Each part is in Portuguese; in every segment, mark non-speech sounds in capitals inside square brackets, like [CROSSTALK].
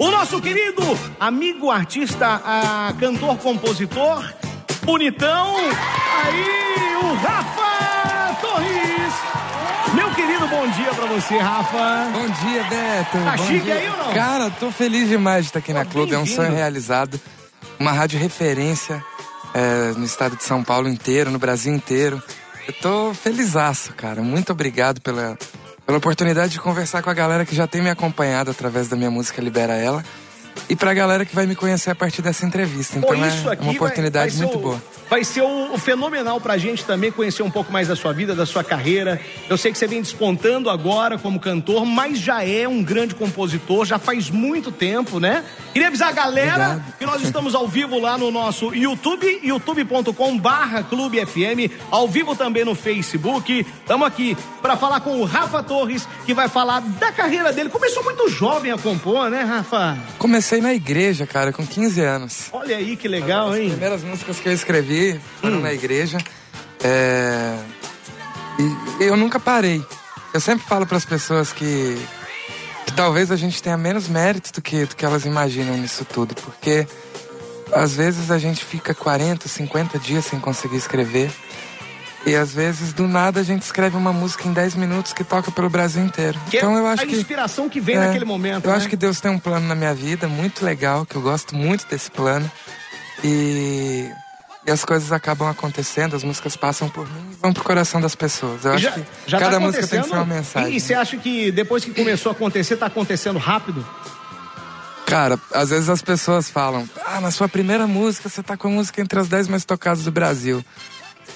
O nosso querido amigo artista, a, cantor, compositor, bonitão, aí o Rafa Torres. Meu querido, bom dia pra você, Rafa. Bom dia, Beto. Tá bom chique dia. aí ou não? Cara, tô feliz demais de estar aqui na Clube. É um sonho realizado. Uma rádio referência é, no estado de São Paulo inteiro, no Brasil inteiro. Eu tô felizaço, cara. Muito obrigado pela, pela oportunidade de conversar com a galera que já tem me acompanhado através da minha música Libera Ela. E pra galera que vai me conhecer a partir dessa entrevista. Pô, Então isso é uma vai- oportunidade vai ser muito o- boa. Vai ser o, fenomenal pra gente também conhecer um pouco mais da sua vida, da sua carreira. Eu sei que você vem despontando agora como cantor, mas já é um grande compositor, já faz muito tempo, né? Queria avisar a galera Obrigado. que nós estamos ao vivo lá no nosso YouTube, youtube.com barra Clube FM, ao vivo também no Facebook. Estamos aqui para falar com o Rafa Torres, que vai falar da carreira dele. Começou muito jovem a compor, né, Rafa? Comecei na igreja, cara, com 15 anos. Olha aí que legal, As hein? primeiras músicas que eu escrevi foram Hum. na igreja. É, E eu nunca parei. Eu sempre falo para as pessoas que, que talvez a gente tenha menos mérito do que, do que elas imaginam nisso tudo, porque às vezes a gente fica 40, 50 dias sem conseguir escrever. E às vezes, do nada, a gente escreve uma música em 10 minutos que toca pelo Brasil inteiro. Que é então eu acho a que. inspiração que vem É, naquele momento. Eu né? acho que Deus tem um plano na minha vida muito legal, que eu gosto muito desse plano. E, e as coisas acabam acontecendo, as músicas passam por mim e vão pro coração das pessoas. Eu acho já, que já cada tá música tem que ser uma mensagem. E, e você acha que depois que começou a acontecer, tá acontecendo rápido? Cara, às vezes as pessoas falam: Ah, na sua primeira música você tá com a música entre as 10 mais tocadas do Brasil.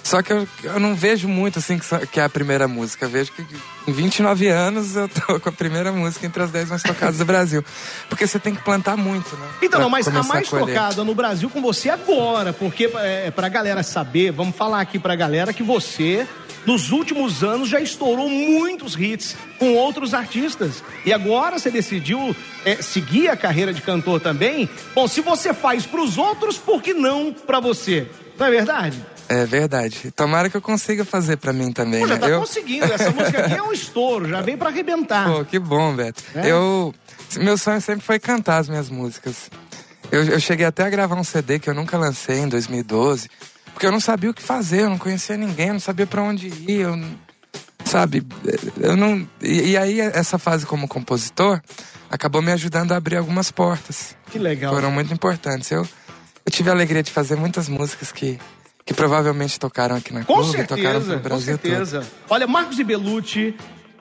Só que eu, eu não vejo muito assim que, que é a primeira música. Eu vejo que em 29 anos eu tô [LAUGHS] com a primeira música entre as 10 mais tocadas do Brasil. Porque você tem que plantar muito, né? Então, não, mas a mais colher. tocada no Brasil com você agora, porque é, pra galera saber, vamos falar aqui pra galera que você, nos últimos anos, já estourou muitos hits com outros artistas. E agora você decidiu é, seguir a carreira de cantor também. Bom, se você faz pros outros, por que não pra você? Não é verdade? É verdade. Tomara que eu consiga fazer pra mim também. Pô, já né? tá eu... conseguindo. Essa [LAUGHS] música aqui é um estouro, já vem pra arrebentar. Pô, que bom, Beto. É? Eu. Meu sonho sempre foi cantar as minhas músicas. Eu, eu cheguei até a gravar um CD que eu nunca lancei em 2012. Porque eu não sabia o que fazer, eu não conhecia ninguém, eu não sabia pra onde ir, eu sabe? Eu não. E, e aí, essa fase como compositor acabou me ajudando a abrir algumas portas. Que legal. Foram muito importantes. Eu, eu tive a alegria de fazer muitas músicas que, que provavelmente tocaram aqui na Com clube, tocaram certeza, pelo com Brasil todo. certeza. Olha, Marcos e Belucci,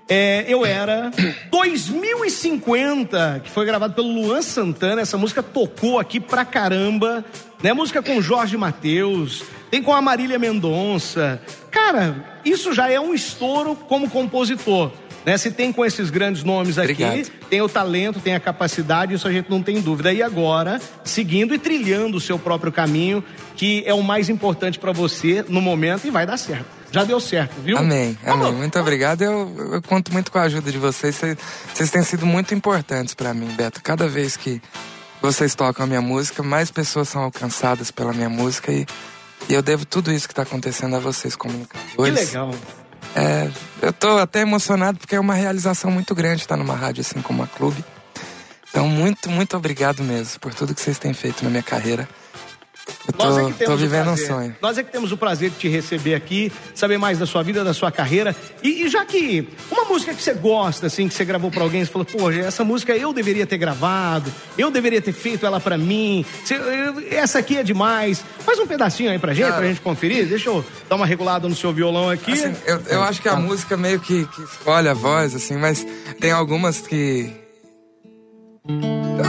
é, Eu Era, 2050, que foi gravado pelo Luan Santana. Essa música tocou aqui pra caramba. Né? Música com Jorge Mateus, tem com a Marília Mendonça. Cara, isso já é um estouro como compositor. Né? Se tem com esses grandes nomes aqui, Obrigado. tem o talento, tem a capacidade, isso a gente não tem dúvida. E agora, seguindo e trilhando o seu próprio caminho, que é o mais importante pra você no momento e vai dar certo. Já deu certo, viu? Amém, amém. Vamos- Muito obrigado. Eu, eu conto muito com a ajuda de vocês. Vocês, vocês têm sido muito importantes pra mim, Beto. Cada vez que vocês tocam a minha música, mais pessoas são alcançadas pela minha música e, e eu devo tudo isso que tá acontecendo a vocês, Que comunicadores. legal. É, eu tô até emocionado porque é uma realização muito grande estar numa rádio assim como a Clube. Então, muito, muito obrigado mesmo por tudo que vocês têm feito na minha carreira. Eu Nós é tô, que tô temos o vivendo um prazer. sonho. Nós é que temos o prazer de te receber aqui, saber mais da sua vida, da sua carreira. E, e já que uma música que você gosta, assim, que você gravou pra alguém, você falou, pô, essa música eu deveria ter gravado, eu deveria ter feito ela pra mim. Você- eu- essa aqui é demais. Faz um pedacinho aí pra gente, Cara. pra gente conferir. Deixa eu dar uma regulada no seu violão aqui. Assim, eu, eu acho que a música meio que, que escolhe a voz, assim, mas tem algumas que.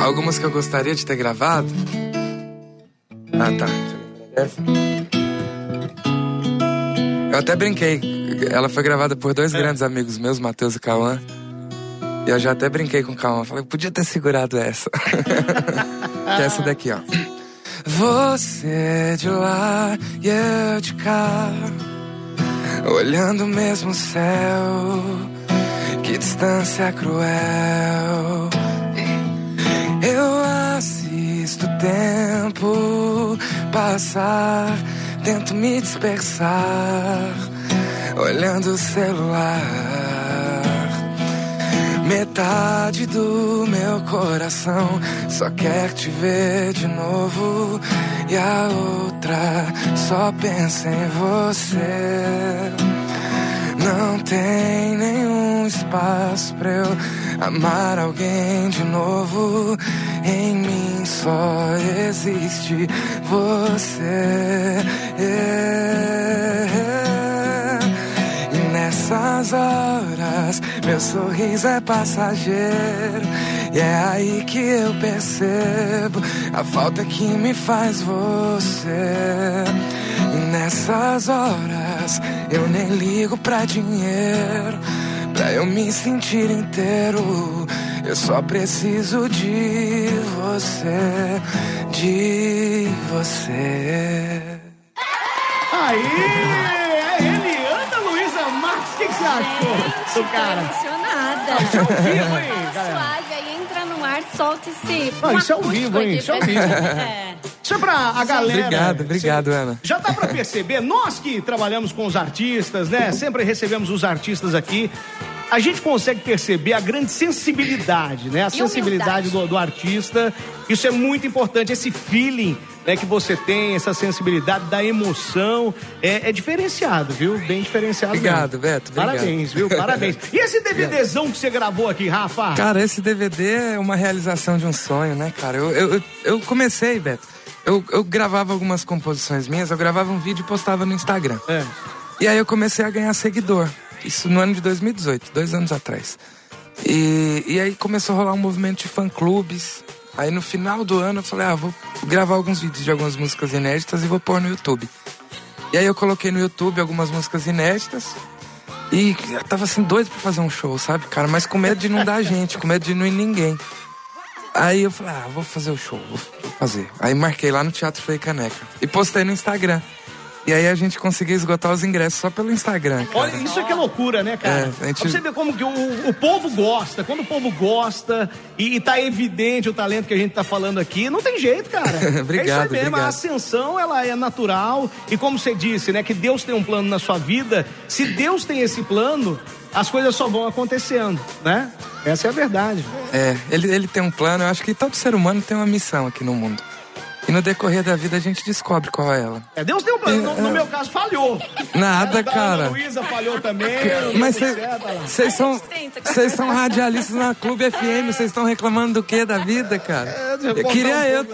Algumas que eu gostaria de ter gravado. Ah, tá. Eu até brinquei. Ela foi gravada por dois grandes amigos meus, Matheus e Cauã. E eu já até brinquei com o Cauã. Falei, podia ter segurado essa. [LAUGHS] que é essa daqui, ó. Você de lá e eu de cá. Olhando o mesmo céu, que distância cruel. Eu assisto o tempo passar, tento me dispersar, olhando o celular. Metade do meu coração só quer te ver de novo. E a outra só pensa em você. Não tem nenhum espaço pra eu amar alguém de novo. Em mim só existe você. E nessas horas, meu sorriso é passageiro. E é aí que eu percebo a falta que me faz você. E nessas horas, eu nem ligo pra dinheiro. Pra eu me sentir inteiro, eu só preciso de você, de você. Aí, é ele, Ana Luísa Marques, o que, que você achou do cara? emocionada. Isso é ao vivo, hein? Suave, aí entra no ar, solta esse. Não, um isso é ao vivo, hein? Isso é ao vivo. gente. É. Isso é pra a galera. Obrigado, obrigado, Ana. Já dá pra perceber, nós que trabalhamos com os artistas, né? Sempre recebemos os artistas aqui. A gente consegue perceber a grande sensibilidade, né? A sensibilidade do, do artista. Isso é muito importante, esse feeling né, que você tem, essa sensibilidade da emoção. É, é diferenciado, viu? Bem diferenciado. Obrigado, mesmo. Beto, obrigado. Parabéns, viu? Parabéns. E esse [LAUGHS] DVDzão que você gravou aqui, Rafa? Cara, esse DVD é uma realização de um sonho, né, cara? Eu, eu, eu- eu comecei, Beto. Eu, eu gravava algumas composições minhas, eu gravava um vídeo e postava no Instagram. É. E aí eu comecei a ganhar seguidor. Isso no ano de 2018, dois anos atrás. E, e aí começou a rolar um movimento de fã-clubes. Aí no final do ano eu falei, ah, vou gravar alguns vídeos de algumas músicas inéditas e vou pôr no YouTube. E aí eu coloquei no YouTube algumas músicas inéditas. E eu tava assim doido pra fazer um show, sabe, cara? Mas com medo de não dar gente, com medo de não ir ninguém. Aí eu falei, ah, vou fazer o show, vou fazer. Aí marquei lá no Teatro Frei Caneca. E postei no Instagram. E aí a gente conseguiu esgotar os ingressos só pelo Instagram. cara. Olha, isso é que é loucura, né, cara? É, gente- Pra você ver como que o, o povo gosta. Quando o povo gosta e, e tá evidente o talento que a gente tá falando aqui, não tem jeito, cara. [LAUGHS] é isso aí Obrigado, mesmo. A obrigado. ascensão, ela é natural. E como você disse, né, que Deus tem um plano na sua vida. Se Deus tem esse plano, as coisas só vão acontecendo, né? Essa é a verdade. É, ele, ele tem um plano, eu acho que todo ser humano tem uma missão aqui no mundo. E no decorrer da vida a gente descobre qual é ela. É, Deus um plano. No, no meu caso, falhou. Nada, A da cara. Ana Luísa falhou também. não Mas deu vocês são, são radialistas na Clube FM, vocês estão reclamando do que da vida, cara? É, eu queria um eu,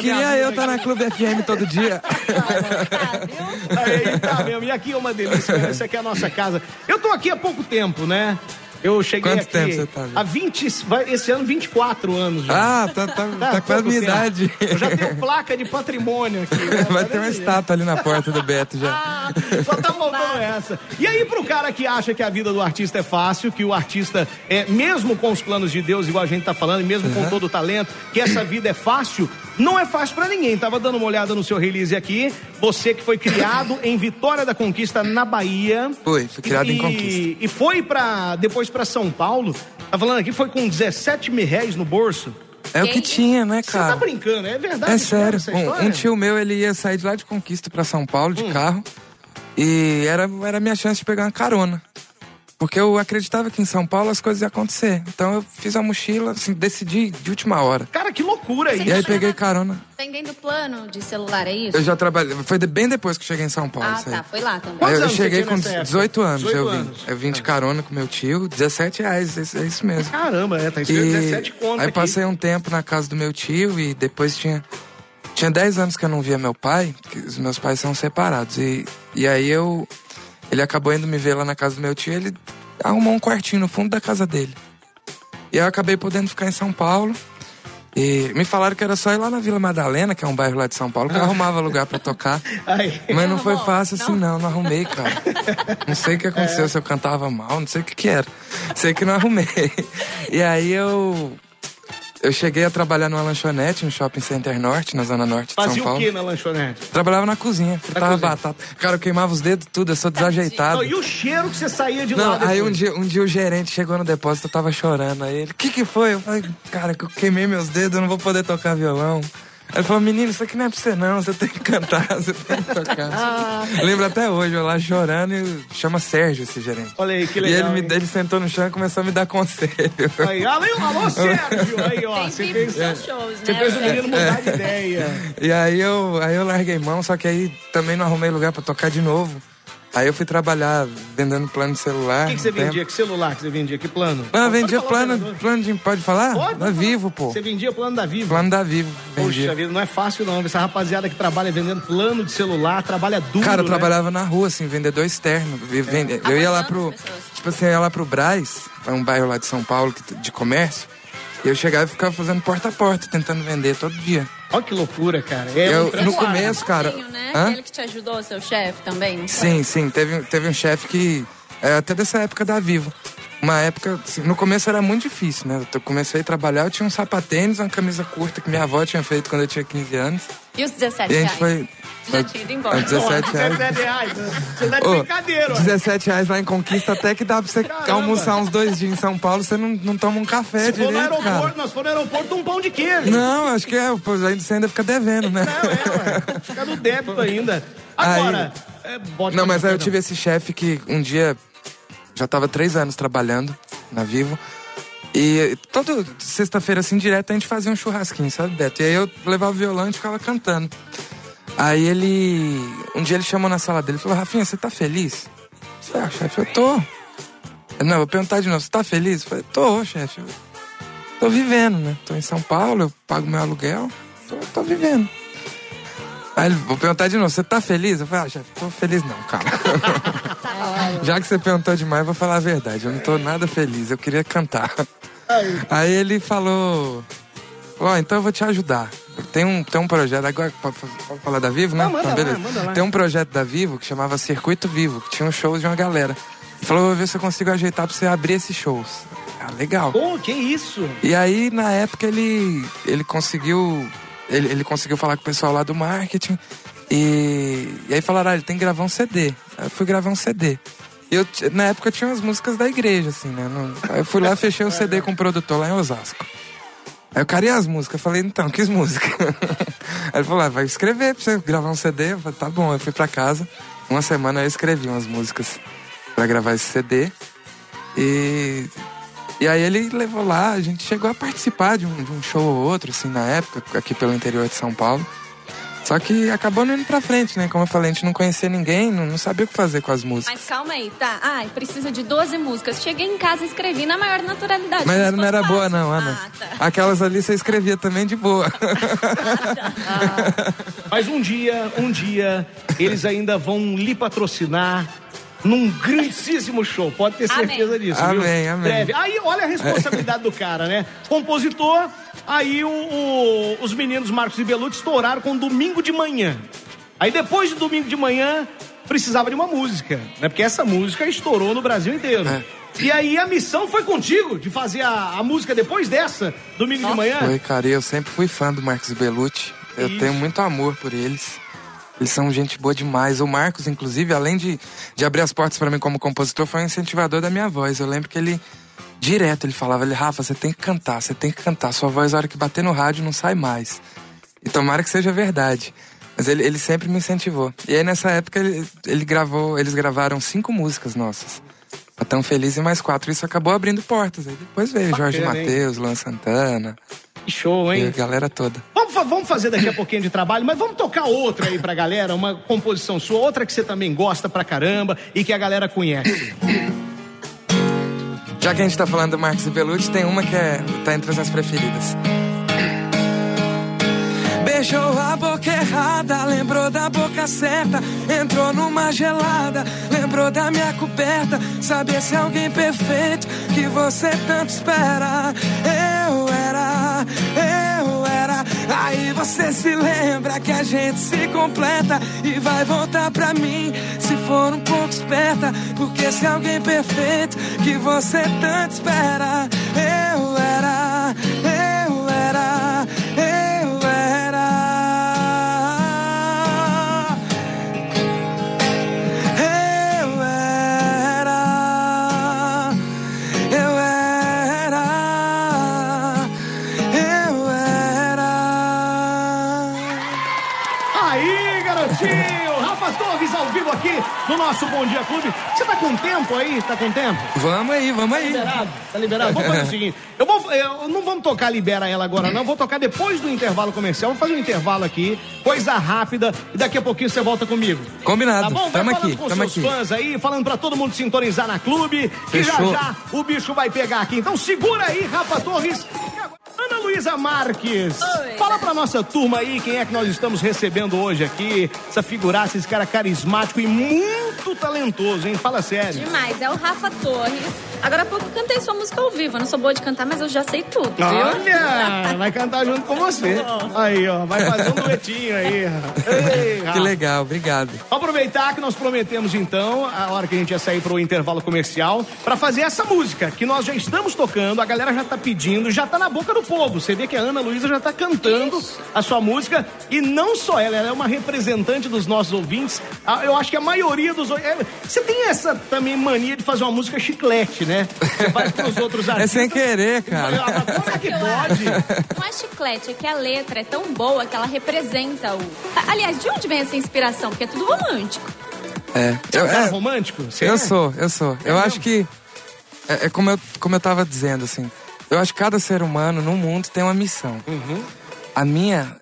queria eu estar na Clube FM todo dia. [LAUGHS] Viu? Aí, tá mesmo. E aqui é uma delícia? Essa aqui é a nossa casa. Eu tô aqui há pouco tempo, né? Eu cheguei Quanto aqui tempo você tá, há 20, vai- esse ano 24 anos já. Ah, tá, tá, Tá, [LAUGHS] tá quase minha tempo. idade. Eu já tenho placa de patrimônio aqui. né? Vai Tá ter uma estátua ali na porta do Beto já. ah, só tá faltando essa. E aí, pro cara que acha que a vida do artista é fácil, que o artista, é, mesmo com os planos de Deus, igual a gente tá falando, e mesmo com todo o talento, que essa vida é fácil, não é fácil pra ninguém. Tava dando uma olhada no seu release aqui. Você que foi criado em Vitória da Conquista, na Bahia. Foi, fui criado e, em Conquista. E foi pra, depois pra São Paulo. Tá falando aqui, foi com 17 mil reais no bolso. É o que tinha, né, Você tá cara? brincando, é verdade? É sério. essa história? Um, um tio meu, ele ia sair de lá de Conquista pra São Paulo Hum. de carro. E era, era a minha chance de pegar uma carona. Porque eu acreditava que em São Paulo as coisas iam acontecer. Então eu fiz a mochila, assim, decidi de última hora. Cara, que loucura Isso. E aí peguei carona. Vendendo plano de celular, é isso? Eu já trabalhei. Foi de- bem depois que cheguei em São Paulo. Ah, isso aí. tá. Foi lá também. Quantos eu anos você cheguei tinha com nessa época? 18 anos. 18 eu vim. anos. Eu vim de carona com meu tio, 17 reais, é é isso mesmo. Caramba, é, tá escrito E 17 contas aí passei um tempo na casa do meu tio e depois tinha tinha 10 anos que eu não via meu pai, que os meus pais são separados e e aí eu ele acabou indo me ver lá na casa do meu tio, ele arrumou um quartinho no fundo da casa dele. E eu acabei podendo ficar em São Paulo. E me falaram que era só ir lá na Vila Madalena, que é um bairro lá de São Paulo, que eu arrumava lugar pra tocar. [LAUGHS] Aí. Mas não foi fácil assim, não, não arrumei, cara. Não sei o que aconteceu, se eu cantava mal, não sei o que que era. Sei que não arrumei. E aí eu. Eu cheguei a trabalhar numa lanchonete no Shopping Center Norte, na Zona Norte de Fazia São o Paulo. que na lanchonete? Trabalhava na cozinha, fritava batata. Cara, eu queimava os dedos tudo, eu sou desajeitado. Não, e o cheiro que você saía de Não, lá aí um dia, um dia o gerente chegou no depósito, eu tava chorando. Aí ele, o que que foi? Eu falei, cara, que eu queimei meus dedos, eu não vou poder tocar violão. Ele falou, menino, isso aqui não é pra você não, você tem que cantar, [LAUGHS] você tem que tocar. Eu lembro até hoje, eu lá chorando e chama Sérgio esse gerente. Olha aí, que E legal. ele, hein? me, ele sentou no chão e começou a me dar conselho. Aí, alô, alô, [LAUGHS] Sérgio! Aí, ó, Tem você fez, seus shows, você né? fez o menino mudar de ideia. E aí eu, aí eu larguei mão, só que aí também não arrumei lugar pra tocar de novo. Aí eu fui trabalhar vendendo plano de celular. O que, que você tempo. vendia? Que celular que você vendia? Que plano? Ah, Pode vendia plano, plano de. Pode falar? Pode, da pode Vivo, falar. pô. Você vendia plano da Vivo. Plano da Vivo. Poxa Vendia. vida, não é fácil não. Essa rapaziada que trabalha vendendo plano de celular, trabalha duro, Cara, eu né? trabalhava na rua, assim, vendedor externo. Vende- Eu ia lá pro. Tipo assim, eu ia lá pro Braz, é um bairro lá de São Paulo de comércio. E eu chegava e ficava fazendo porta a porta, tentando vender todo dia. Olha que loucura, cara. É Eu- um no começo, cara. Né? Hã? Ele que te ajudou, seu chefe também. Sim, sim. Teve, teve um chefe que. É, até dessa época da Vivo. Uma época, assim, no começo era muito difícil, né? Eu comecei a trabalhar, eu tinha um sapatênis, uma camisa curta que minha avó tinha feito quando eu tinha 15 anos. E os 17 E a gente reais? foi. Já tinha ido embora. Ah, 17 reais. 17 reais. Você tá de Ô, brincadeira, ó. 17 reais lá em Conquista, até que dá pra você Caramba. almoçar uns dois dias em São Paulo, você não, não toma um café Se for no direito, aeroporto, cara. nós for no aeroporto, um pão de queijo. Não, acho que é, pô, ainda você ainda fica devendo, né? Não, é, ué. Fica no débito ainda. Agora, é, pode Não, mas aí eu tive esse chefe que um dia já tava três anos trabalhando na Vivo. E toda sexta-feira, assim, direto, a gente fazia um churrasquinho, sabe, Beto? E aí eu levava o violão e ficava cantando. Aí ele. Um dia ele chamou na sala dele e falou: Rafinha, você tá feliz? Eu falei, ah, chefe, eu tô. Não, eu vou perguntar de novo: você tá feliz? Eu falei: tô, chefe. Tô vivendo, né? Tô em São Paulo, eu pago meu aluguel, tô, tô vivendo. Aí ele, vou perguntar de novo, você tá feliz? Eu falei, ah, chefe, tô feliz não, cara. [LAUGHS] Já que você perguntou demais, eu vou falar a verdade. Eu não tô nada feliz, eu queria cantar. Aí ele falou, ó, então eu vou te ajudar. Tem um, tem um projeto, agora pode, falar da Vivo, né? Não, manda lá, beleza. manda lá. Tem um projeto da Vivo que chamava Circuito Vivo, que tinha um shows de uma galera. Ele falou, vou ver se eu consigo ajeitar pra você abrir esses shows. Ah, legal. Pô, que isso? E aí, na época, ele, ele conseguiu. Ele, ele conseguiu falar com o pessoal lá do marketing. E, e aí falaram, ah, ele tem que gravar um CD. Aí eu fui gravar um CD. Eu, na época tinha umas músicas da igreja, assim, né? Não- aí eu fui lá, fechei o CD com o produtor lá em Osasco. Aí eu queria as músicas. Eu falei, então, que músicas? [LAUGHS] Aí ele falou, ah, vai escrever pra você gravar um CD. Eu falei, tá bom. Eu fui pra casa. Uma semana eu escrevi umas músicas pra gravar esse CD. E e aí ele levou lá, a gente chegou a participar de um, de um show ou outro, assim, na época, aqui pelo interior de São Paulo. Só que acabou não indo pra frente, né? Como eu falei, a gente não conhecia ninguém, não, não sabia o que fazer com as músicas. Mas calma aí, tá? Ai, precisa de 12 músicas. Cheguei em casa e escrevi na maior naturalidade. Mas não fosse era boa, fácil. não, Ana. Ah, tá. Aquelas ali você escrevia também de boa. [LAUGHS] Mas um dia, um dia, eles ainda vão lhe patrocinar num grandíssimo show. Pode ter Amém. certeza disso, viu? Amém, amém. Breve. Aí, olha a responsabilidade do cara, né? Compositor, aí o- o- os meninos Marcos e Belucci estouraram com Domingo de Manhã. Aí depois de Domingo de Manhã, precisava de uma música, né? Porque essa música estourou no Brasil inteiro. É. E aí a missão foi contigo, de fazer a, a música depois dessa, Domingo de Manhã. Foi, cara, e eu sempre fui fã do Marcos Bellucci. Eu Isso. tenho muito amor por eles. Eles são gente boa demais. O Marcos, inclusive, além de, de abrir as portas pra mim como compositor, foi um incentivador da minha voz. Eu lembro que ele, direto, ele falava, ele, Rafa, você tem que cantar, você tem que cantar. Sua voz, a hora que bater no rádio, não sai mais. E tomara que seja verdade. Mas ele, ele sempre me incentivou. E aí, nessa época, ele, ele gravou, eles gravaram cinco músicas nossas. A Tão Feliz e mais quatro. Isso acabou abrindo portas. Aí depois veio Jorge? Matheus, Luan Santana, Show, e a hein? galera toda. Vamos, vamos fazer daqui a pouquinho de trabalho, mas vamos tocar outra aí pra galera, uma composição sua, outra que você também gosta pra caramba e que a galera conhece. Já que a gente tá falando do Marcos e Bellucci, tem uma que é, tá entre as minhas preferidas. Beijou a boca errada, lembrou da boca certa. Entrou numa gelada, lembrou da minha coberta. Saber se é alguém perfeito que você tanto espera. Você se lembra que a gente se completa e vai voltar pra mim se for um pouco esperta. Porque se alguém perfeito que você tanto espera. Eu aqui no nosso Bom Dia Clube. Você tá com tempo aí? Tá com tempo? Vamos aí, vamos aí. Tá liberado? Tá liberado? Vamos fazer o [LAUGHS] seguinte: eu vou, eu, não vamos tocar Libera Ela agora, não. Vou tocar depois do intervalo comercial. Vamos fazer um intervalo aqui, coisa rápida, e daqui a pouquinho você volta comigo. Combinado. Tá bom? Vai tamo falando aqui, com tamo seus aqui. fãs aí, falando pra todo mundo sintonizar na clube. Fechou. E já já o bicho vai pegar aqui. Então segura aí, Rafa Torres. Luísa Marques, Oi. fala pra nossa turma aí quem é que nós estamos recebendo hoje aqui. Essa figuraça, esse cara carismático e muito talentoso, hein? Fala sério. Demais, é o Rafa Torres. Agora há pouco eu cantei sua música ao vivo. Eu não sou boa de cantar, mas eu já sei tudo, viu? Olha, vai cantar junto com você. Aí, ó, vai fazer um duetinho aí. [LAUGHS] Ei, Que legal, obrigado. Vamos aproveitar que nós prometemos então, a hora que a gente ia sair pro intervalo comercial, pra fazer essa música que nós já estamos tocando, a galera já tá pedindo, já tá na boca do povo. Você vê que a Ana Luísa já tá cantando a sua música e não só ela, ela é uma representante dos nossos ouvintes. Ah, Eu acho que a maioria dos é, Você tem essa também mania de fazer uma música chiclete, né? Você faz pros outros É artistas. sem querer, cara. Mas Como é que pode? Não é chiclete, é que a letra é tão boa que ela representa o. Aliás, de onde vem essa inspiração? Porque é tudo romântico. É. Eu, Cara é, romântico? Você eu é? sou, eu sou. Eu mesmo? acho que. É, é como, eu, como eu tava dizendo, assim. Eu acho que cada ser humano no mundo tem uma missão. Uhum. A minha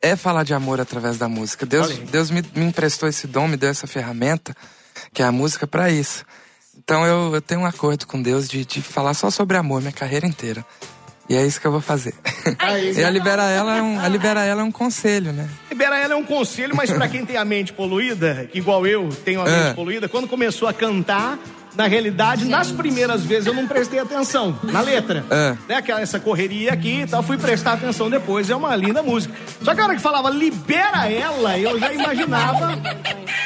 é falar de amor através da música. Deus, Olha. Deus me, me emprestou esse dom, me deu essa ferramenta, que é a música, pra isso. Então eu, eu tenho um acordo com Deus de, de falar só sobre amor minha carreira inteira. E é isso que eu vou fazer. Aí. [LAUGHS] e a Libera Ela é um, a Libera Ela é um conselho, né? Libera ela é um conselho, mas pra quem tem a mente poluída, igual eu tenho a mente É. poluída, quando começou a cantar, na realidade, nas primeiras vezes eu não prestei atenção na letra. É. Né, aquela, essa correria aqui e tal, fui prestar atenção depois, é uma linda música. Só que a hora que falava libera ela, eu já imaginava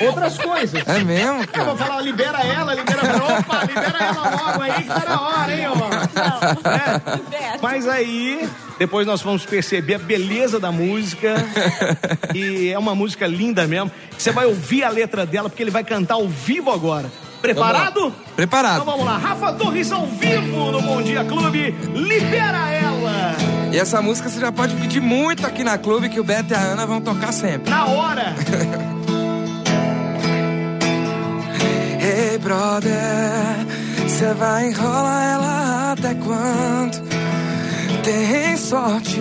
outras coisas. É mesmo, Eu vou cara? falar, libera ela, libera ela. Opa, libera ela logo aí, que tá na hora, hein, ó. É. Liberta. Mas aí, depois nós vamos perceber a beleza da música. [LAUGHS] e é uma música linda mesmo. Você vai ouvir a letra dela, porque ele vai cantar ao vivo agora. Preparado? Preparado. Então vamos lá. Rafa Torres ao vivo no Bom Dia Clube. Libera ela. E essa música você já pode pedir muito aqui na clube que o Beto e a Ana vão tocar sempre. Na hora. [LAUGHS] Hey brother, você vai enrolar ela até quando? Tem sorte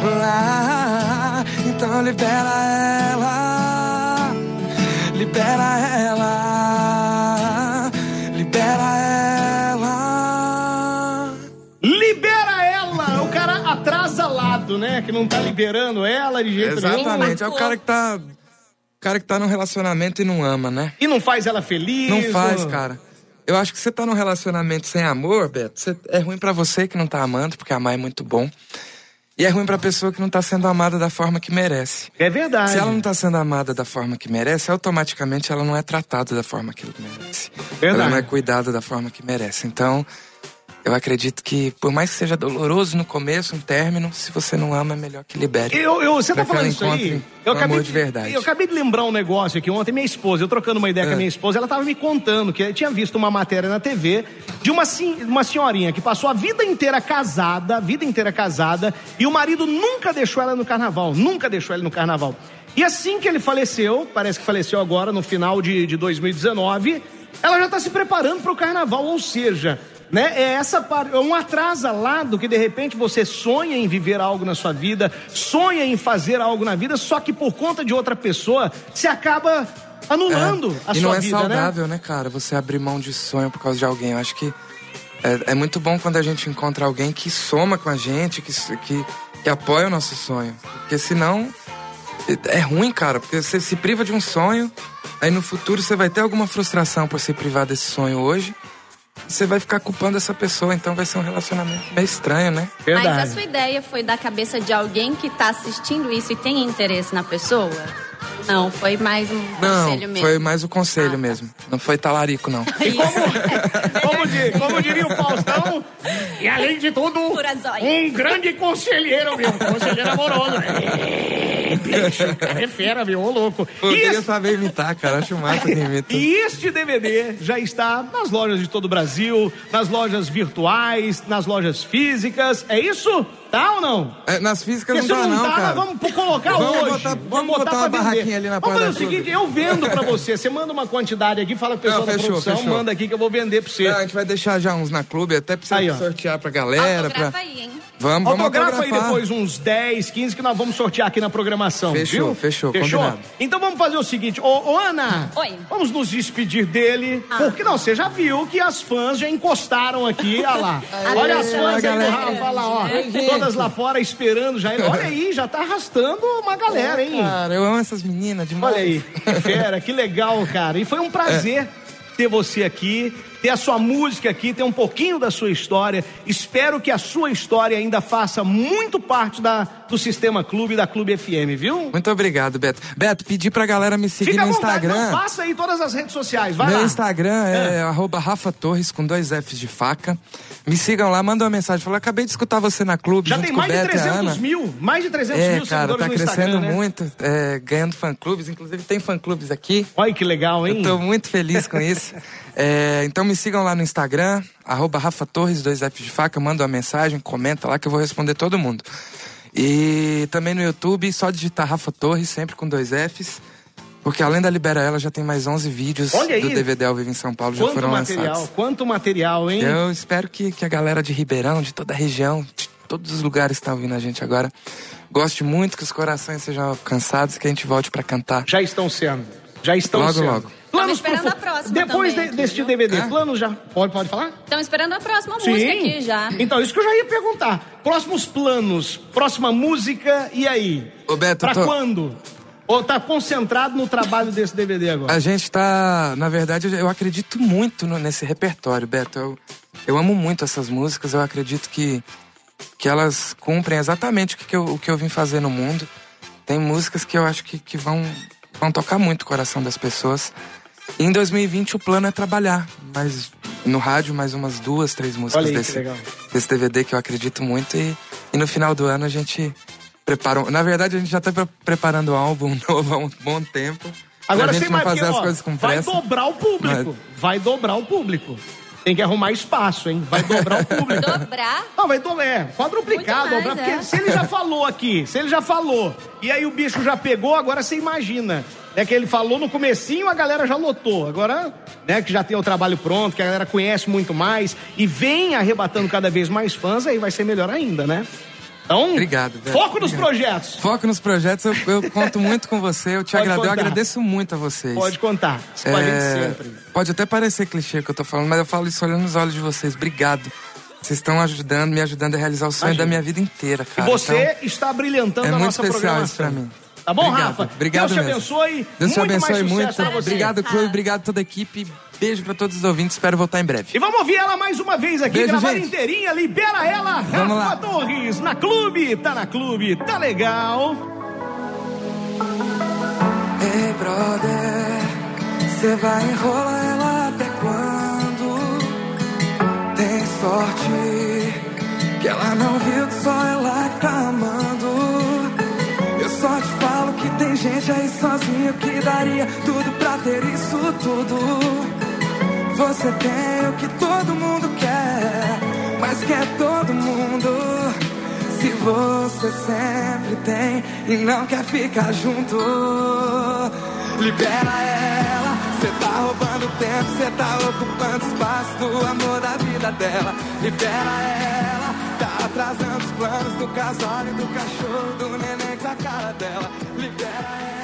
Ah, então libera ela, libera ela, libera ela. Libera ela. O cara atrasalado, né? Que não tá liberando ela de jeito nenhum. Exatamente, é o cara que tá, o cara que tá num relacionamento e não ama, né? E não faz ela feliz. Não faz, cara. Eu acho que você tá num relacionamento sem amor, Beto, você- é ruim pra você que não tá amando, porque amar é muito bom. E é ruim pra pessoa que não tá sendo amada da forma que merece. É verdade. Se ela não tá sendo amada da forma que merece, automaticamente ela não é tratada da forma que merece. Verdade. Ela não é cuidada da forma que merece. Então, eu acredito que, por mais que seja doloroso no começo, um término, se você não ama, é melhor que libere. Eu, eu, você tá Pra falando isso aí? Eu acabei, amor de verdade. eu acabei de lembrar um negócio aqui ontem. Minha esposa, eu trocando uma ideia com a É. minha esposa, ela tava me contando que tinha visto uma matéria na TV de uma, uma senhorinha que passou a vida inteira casada, a vida inteira casada, e o marido nunca deixou ela no carnaval, nunca deixou ela no carnaval. E assim que ele faleceu, parece que faleceu agora no final de, de 2019, ela já está se preparando para o carnaval, ou seja, né, é essa parte, é um atrasalado que de repente você sonha em viver algo na sua vida, sonha em fazer algo na vida, só que por conta de outra pessoa, você acaba anulando a e sua não é vida, saudável, né? cara? Você abrir mão de sonho por causa de alguém. Eu acho que É, é, muito bom quando a gente encontra alguém que soma com a gente, que, que, que apoia o nosso sonho. Porque senão é ruim, cara, porque você se priva de um sonho, aí no futuro você vai ter alguma frustração por se privar desse sonho hoje. Você vai ficar culpando essa pessoa, então vai ser um relacionamento meio estranho, né? Verdade. Mas a sua ideia foi da cabeça de alguém que tá assistindo isso e tem interesse na pessoa? Não, foi mais um não, conselho mesmo. Foi mais o um conselho ah, tá. mesmo. Não foi talarico, não. [LAUGHS] E como, como, diria, como, diria o Faustão, e além de tudo, um grande conselheiro, meu. Conselheiro amoroso. É, [LAUGHS] bicho, [LAUGHS] cara é fera, meu, ô louco. Eu queria este... saber imitar, cara. Acho massa que imita. E este DVD já está nas lojas de todo o Brasil, nas lojas virtuais, nas lojas físicas. É isso? Tá ou não? É, nas físicas Porque não tá, não, tá, cara. Vamos colocar vamos hoje. Botar, vamos, vamos botar, botar uma barraquinha ali na porta Vamos fazer o seguinte, eu vendo pra [LAUGHS] você. Você manda uma quantidade aqui, fala pro pessoal não, fechou, da produção, fechou. manda aqui que eu vou vender pra você. Não, a gente vai deixar já uns na clube, até pra aí, sortear pra galera. Autografa pra... aí, hein? Vamos, vamos Autografa aí depois uns 10, 15 que nós vamos sortear aqui na programação. Fechou, viu? fechou, fechou. Combinado. Então vamos fazer o seguinte, ô, ô Ana. Oi. Vamos nos despedir dele. Ah. Porque não, você já viu que as fãs já encostaram aqui, olha lá. [LAUGHS] Olha as fãs aí do Rafa lá, ó. Todas lá fora esperando já. Olha aí, já tá arrastando uma galera, hein? Cara, eu amo essas meninas demais. Olha aí, que fera, que legal, cara. E foi um prazer. É ter você aqui, ter a sua música aqui, ter um pouquinho da sua história. Espero que a sua história ainda faça muito parte da, do Sistema Clube da Clube FM, viu? Muito obrigado, Beto. Beto, pedi pra galera me seguir Fica no Instagram. Não, passa aí todas as redes sociais, vai Meu lá. Instagram é, é. arroba Rafa Torres com dois Fs de faca. Me sigam lá, manda uma mensagem. Fala, acabei de escutar você na clube. Já tem mais de 300 mil, mais de 300 é, mil cara, tá crescendo né? muito, é, ganhando fã-clubes. Inclusive tem fã-clubes aqui. Olha que legal, hein? Eu tô muito feliz com isso. [LAUGHS] é, então me sigam lá no Instagram, arroba Rafa Torres, dois Fs de faca. Manda uma mensagem, comenta lá que eu vou responder todo mundo. E também no YouTube, só digitar Rafa Torres, sempre com dois Fs. Porque além da Libera Ela, já tem mais 11 vídeos do DVD ao vivo em São Paulo, Quanto já foram material, lançados. Quanto material, hein? Eu espero que, que a galera de Ribeirão, de toda a região, de todos os lugares que estão ouvindo a gente agora, goste muito, que os corações sejam alcançados, que a gente volte para cantar. Já estão sendo. Já estão logo, sendo. Logo, logo. Planos esperando pro... a próxima Depois também, de, deste DVD, é? planos já. Pode, pode falar? Estamos esperando a próxima Sim. música aqui já. Então, isso que eu já ia perguntar. Próximos planos, próxima música, e aí? Ô, Beto, pra tô... quando? Ou tá concentrado no trabalho desse DVD agora? A gente tá, na verdade, eu acredito muito no, nesse repertório, Beto. Eu, eu amo muito essas músicas, eu acredito que, que elas cumprem exatamente o que, eu, o que eu vim fazer no mundo. Tem músicas que eu acho que, que vão, vão tocar muito o coração das pessoas. Em 2020 o plano é trabalhar, mas no rádio mais umas duas, três músicas aí, desse, desse DVD que eu acredito muito. E, e no final do ano a gente preparam. Na verdade, a gente já tá preparando um álbum [LAUGHS] novo há um bom tempo. Agora a gente não fazer ó, as coisas com pressa. Vai dobrar o público. Mas... Vai dobrar o público. Tem que arrumar espaço, hein? Vai dobrar o público. dobrar? Não, vai dobrar. É, quadruplicar, mais, dobrar. É. Porque se ele já falou aqui, se ele já falou, e aí o bicho já pegou, agora você imagina. É que ele falou no comecinho, a galera já lotou. Agora, né, que já tem o trabalho pronto, que a galera conhece muito mais e vem arrebatando cada vez mais fãs, aí vai ser melhor ainda, né? Então, Obrigado, foco nos projetos. Foco nos projetos, eu, eu conto muito com você, eu te agradeço, eu agradeço muito a vocês. Pode contar, isso é, sempre. Pode até parecer clichê que eu tô falando, mas eu falo isso olhando nos olhos de vocês. Obrigado. Vocês estão ajudando, me ajudando a realizar o sonho Imagina. da minha vida inteira, cara. E você então, está brilhantando é a nossa programação. É muito especial isso pra mim. Tá bom, Obrigado. Rafa? Obrigado Deus te abençoe. Deus te abençoe muito. Obrigado, Clube. Obrigado toda a equipe. Beijo pra todos os ouvintes. Espero voltar em breve. E vamos ouvir ela mais uma vez aqui, Beijo, gravada gente. inteirinha. Libera ela, vamos Rafa lá. Torres, na clube. Tá na clube, tá legal. Ei, brother, você vai enrolar ela até quando? Tem sorte sozinho que daria tudo pra ter isso tudo. Você tem o que todo mundo quer, mas quer todo mundo. Se você sempre tem e não quer ficar junto, libera ela. Cê tá roubando tempo, cê tá ocupando espaço do amor da vida dela. Libera ela, tá atrasando os planos do casal e do cachorro, do neném com a cara dela. Libera ela.